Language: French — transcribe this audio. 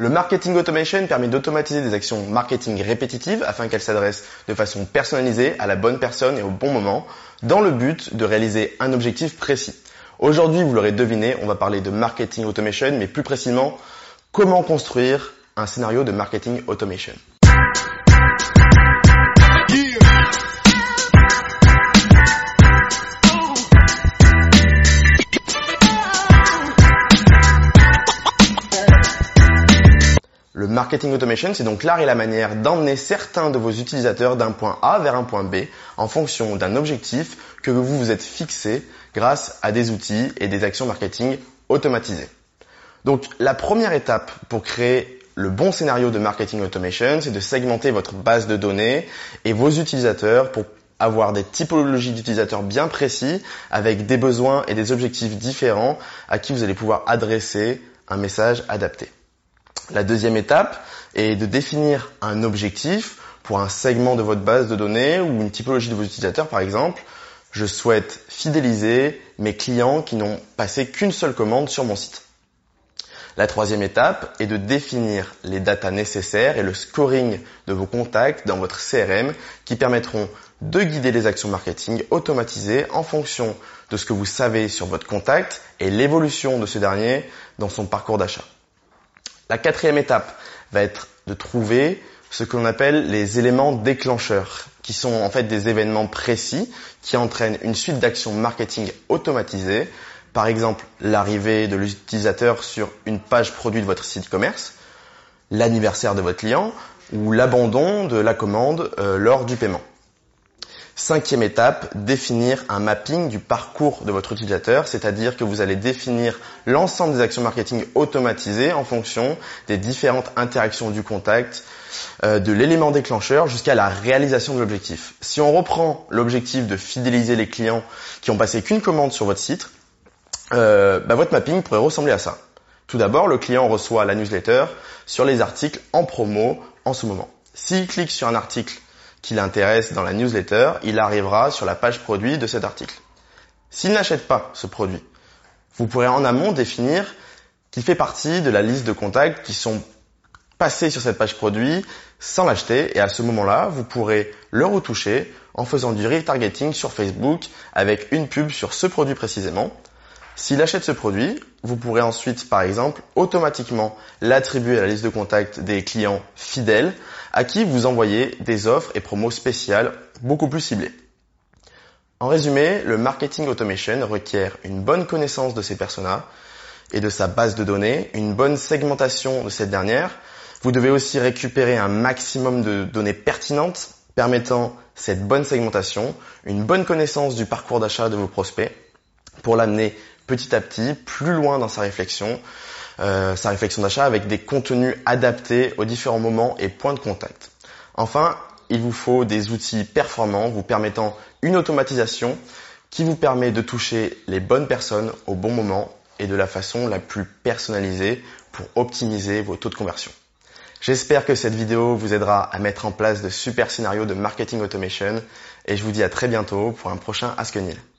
Le marketing automation permet d'automatiser des actions marketing répétitives afin qu'elles s'adressent de façon personnalisée à la bonne personne et au bon moment dans le but de réaliser un objectif précis. Aujourd'hui, vous l'aurez deviné, on va parler de marketing automation, mais plus précisément, comment construire un scénario de marketing automation. Le marketing automation, c'est donc l'art et la manière d'emmener certains de vos utilisateurs d'un point A vers un point B en fonction d'un objectif que vous vous êtes fixé grâce à des outils et des actions marketing automatisées. Donc la première étape pour créer le bon scénario de marketing automation, c'est de segmenter votre base de données et vos utilisateurs pour avoir des typologies d'utilisateurs bien précis avec des besoins et des objectifs différents à qui vous allez pouvoir adresser un message adapté. La deuxième étape est de définir un objectif pour un segment de votre base de données ou une typologie de vos utilisateurs par exemple. Je souhaite fidéliser mes clients qui n'ont passé qu'une seule commande sur mon site. La troisième étape est de définir les datas nécessaires et le scoring de vos contacts dans votre CRM qui permettront de guider les actions marketing automatisées en fonction de ce que vous savez sur votre contact et l'évolution de ce dernier dans son parcours d'achat. La quatrième étape va être de trouver ce que l'on appelle les éléments déclencheurs, qui sont en fait des événements précis qui entraînent une suite d'actions marketing automatisées. Par exemple, l'arrivée de l'utilisateur sur une page produit de votre site commerce, l'anniversaire de votre client ou l'abandon de la commande euh, lors du paiement. Cinquième étape, définir un mapping du parcours de votre utilisateur, c'est-à-dire que vous allez définir l'ensemble des actions marketing automatisées en fonction des différentes interactions du contact, euh, de l'élément déclencheur jusqu'à la réalisation de l'objectif. Si on reprend l'objectif de fidéliser les clients qui ont passé qu'une commande sur votre site, euh, bah, votre mapping pourrait ressembler à ça. Tout d'abord, le client reçoit la newsletter sur les articles en promo en ce moment. S'il clique sur un article l'intéresse dans la newsletter, il arrivera sur la page produit de cet article. S'il n'achète pas ce produit, vous pourrez en amont définir qu'il fait partie de la liste de contacts qui sont passés sur cette page produit sans l'acheter et à ce moment-là, vous pourrez le retoucher en faisant du retargeting sur Facebook avec une pub sur ce produit précisément. S'il achète ce produit, vous pourrez ensuite, par exemple, automatiquement l'attribuer à la liste de contacts des clients fidèles à qui vous envoyez des offres et promos spéciales beaucoup plus ciblées. En résumé, le marketing automation requiert une bonne connaissance de ses personas et de sa base de données, une bonne segmentation de cette dernière. Vous devez aussi récupérer un maximum de données pertinentes permettant cette bonne segmentation, une bonne connaissance du parcours d'achat de vos prospects pour l'amener petit à petit plus loin dans sa réflexion, euh, sa réflexion d'achat avec des contenus adaptés aux différents moments et points de contact. Enfin, il vous faut des outils performants vous permettant une automatisation qui vous permet de toucher les bonnes personnes au bon moment et de la façon la plus personnalisée pour optimiser vos taux de conversion. J'espère que cette vidéo vous aidera à mettre en place de super scénarios de marketing automation et je vous dis à très bientôt pour un prochain Ask.